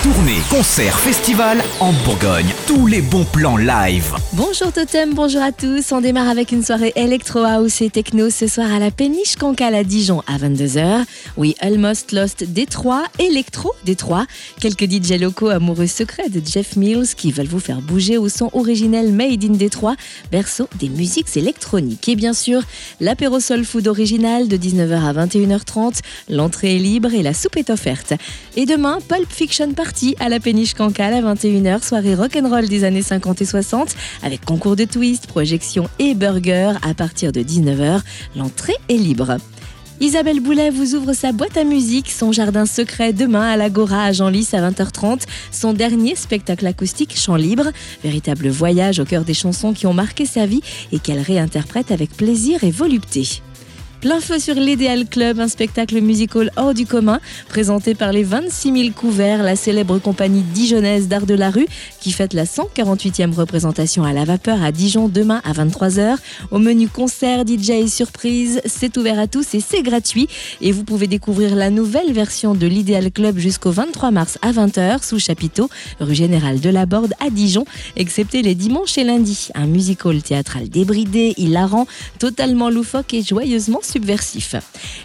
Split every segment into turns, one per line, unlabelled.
Tournée, concert, festival en Bourgogne. Tous les bons plans live.
Bonjour Totem, bonjour à tous. On démarre avec une soirée électro house et techno ce soir à la péniche Cancale à Dijon à 22h. Oui, Almost Lost Détroit, électro Détroit. Quelques DJ locaux amoureux secrets de Jeff Mills qui veulent vous faire bouger au son originel Made in Détroit, berceau des musiques électroniques. Et bien sûr, l'apéro soul food original de 19h à 21h30. L'entrée est libre et la soupe est offerte. Et demain, Pulp Fiction Party à la péniche Cancale à 21h, soirée rock'n'roll des années 50 et 60 avec concours de twist, projection et burger à partir de 19h. L'entrée est libre. Isabelle Boulet vous ouvre sa boîte à musique, son jardin secret demain à l'Agora à Genlis à 20h30, son dernier spectacle acoustique Chant libre, véritable voyage au cœur des chansons qui ont marqué sa vie et qu'elle réinterprète avec plaisir et volupté. Plein feu sur l'Idéal Club, un spectacle musical hors du commun, présenté par les 26 000 couverts, la célèbre compagnie dijonnaise d'art de la rue, qui fête la 148e représentation à la vapeur à Dijon demain à 23h. Au menu concert, DJ et surprise, c'est ouvert à tous et c'est gratuit. Et vous pouvez découvrir la nouvelle version de l'Idéal Club jusqu'au 23 mars à 20h sous chapiteau, rue Générale de la Borde à Dijon, excepté les dimanches et lundis. Un musical théâtral débridé, hilarant, totalement loufoque et joyeusement subversif.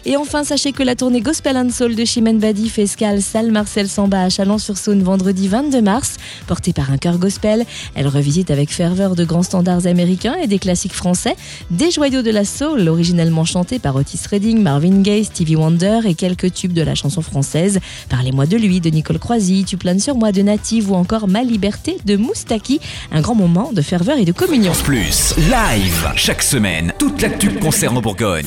Et enfin, sachez que la tournée Gospel and Soul de Chimène Badi fait escale salle Marcel Samba à Chalon-sur-Saône vendredi 22 mars. Portée par un chœur gospel, elle revisite avec ferveur de grands standards américains et des classiques français, des joyaux de la soul originellement chantés par Otis Redding, Marvin Gaye, Stevie Wonder et quelques tubes de la chanson française. Parlez-moi de lui, de Nicole Croisy, Tu planes sur moi de Native ou encore Ma liberté de Moustaki. Un grand moment de ferveur et de communion.
Plus, live, chaque semaine, toute l'actu concerne en Bourgogne.